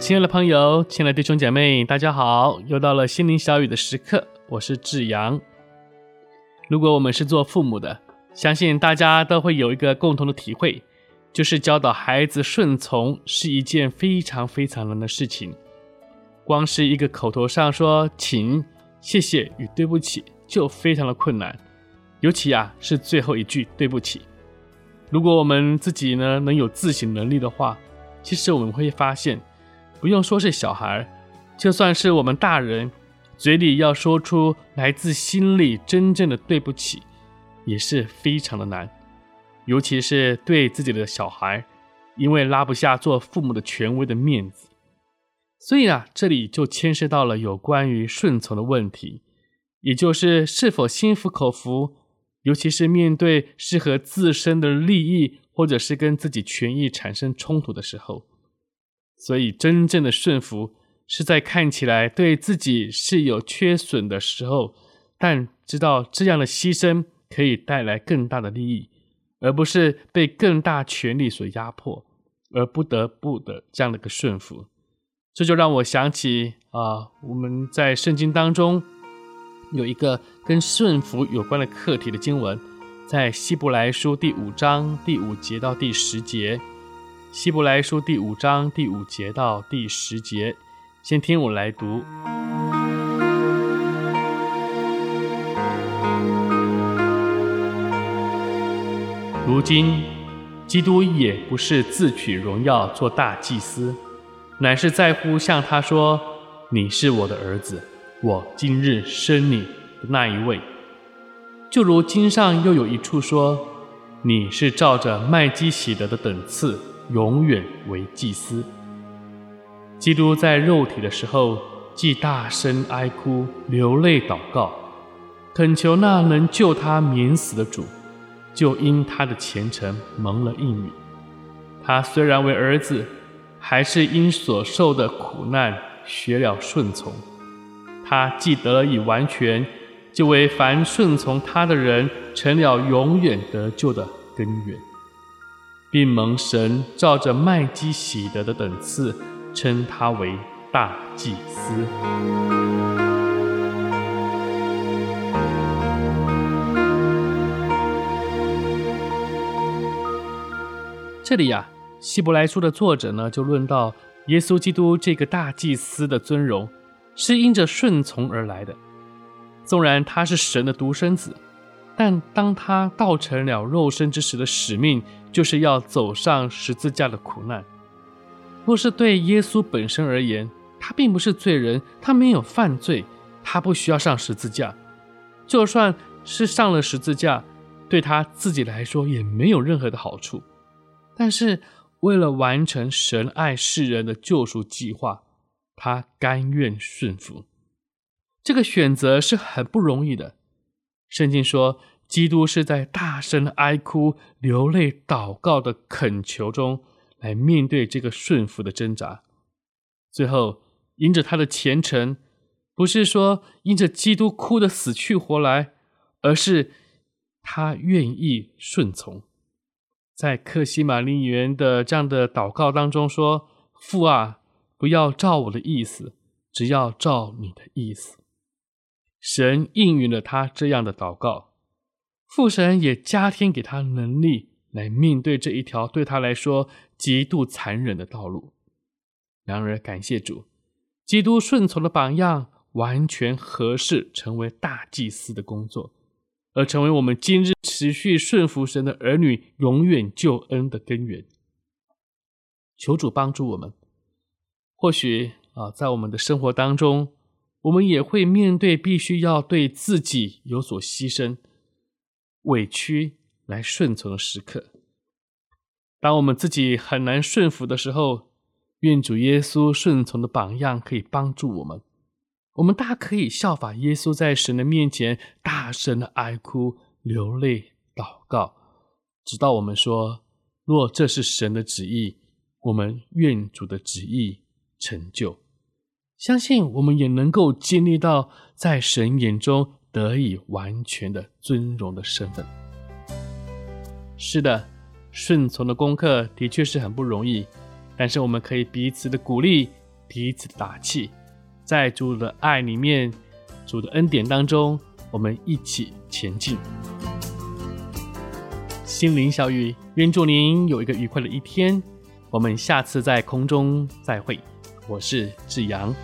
亲爱的朋友，亲爱的弟兄姐妹，大家好！又到了心灵小语的时刻。我是志阳。如果我们是做父母的，相信大家都会有一个共同的体会，就是教导孩子顺从是一件非常非常难的事情。光是一个口头上说“请”“谢谢”与“对不起”就非常的困难，尤其啊是最后一句“对不起”。如果我们自己呢能有自省能力的话，其实我们会发现，不用说是小孩，就算是我们大人。嘴里要说出来自心里真正的对不起，也是非常的难，尤其是对自己的小孩，因为拉不下做父母的权威的面子，所以啊，这里就牵涉到了有关于顺从的问题，也就是是否心服口服，尤其是面对适合自身的利益或者是跟自己权益产生冲突的时候，所以真正的顺服。是在看起来对自己是有缺损的时候，但知道这样的牺牲可以带来更大的利益，而不是被更大权力所压迫，而不得不的这样的一个顺服。这就让我想起啊，我们在圣经当中有一个跟顺服有关的课题的经文，在希伯来书第五章第五节到第十节。希伯来书第五章第五节到第十节。先听我来读。如今，基督也不是自取荣耀做大祭司，乃是在乎向他说：“你是我的儿子，我今日生你的那一位。”就如经上又有一处说：“你是照着麦基洗德的等次，永远为祭司。”基督在肉体的时候，既大声哀哭、流泪祷告，恳求那能救他免死的主，就因他的虔诚蒙了应允。他虽然为儿子，还是因所受的苦难学了顺从。他既得以完全，就为凡顺从他的人成了永远得救的根源，并蒙神照着麦基洗德的等次。称他为大祭司。这里呀、希伯来书的作者呢，就论到耶稣基督这个大祭司的尊荣，是因着顺从而来的。纵然他是神的独生子，但当他道成了肉身之时的使命，就是要走上十字架的苦难。若是对耶稣本身而言，他并不是罪人，他没有犯罪，他不需要上十字架。就算是上了十字架，对他自己来说也没有任何的好处。但是为了完成神爱世人的救赎计划，他甘愿顺服。这个选择是很不容易的。圣经说，基督是在大声哀哭、流泪祷告的恳求中。来面对这个顺服的挣扎，最后因着他的虔诚，不是说因着基督哭得死去活来，而是他愿意顺从。在克西马尼园的这样的祷告当中说：“父啊，不要照我的意思，只要照你的意思。”神应允了他这样的祷告，父神也加添给他能力。来面对这一条对他来说极度残忍的道路。然而，感谢主，基督顺从的榜样完全合适成为大祭司的工作，而成为我们今日持续顺服神的儿女永远救恩的根源。求主帮助我们。或许啊，在我们的生活当中，我们也会面对必须要对自己有所牺牲。委屈来顺从的时刻。当我们自己很难顺服的时候，愿主耶稣顺从的榜样可以帮助我们。我们大可以效法耶稣，在神的面前大声的哀哭、流泪、祷告，直到我们说：“若这是神的旨意，我们愿主的旨意成就。”相信我们也能够经历到在神眼中得以完全的尊荣的身份。是的，顺从的功课的确是很不容易，但是我们可以彼此的鼓励，彼此的打气。在主的爱里面，主的恩典当中，我们一起前进。心灵小雨，愿祝您有一个愉快的一天。我们下次在空中再会。我是志阳。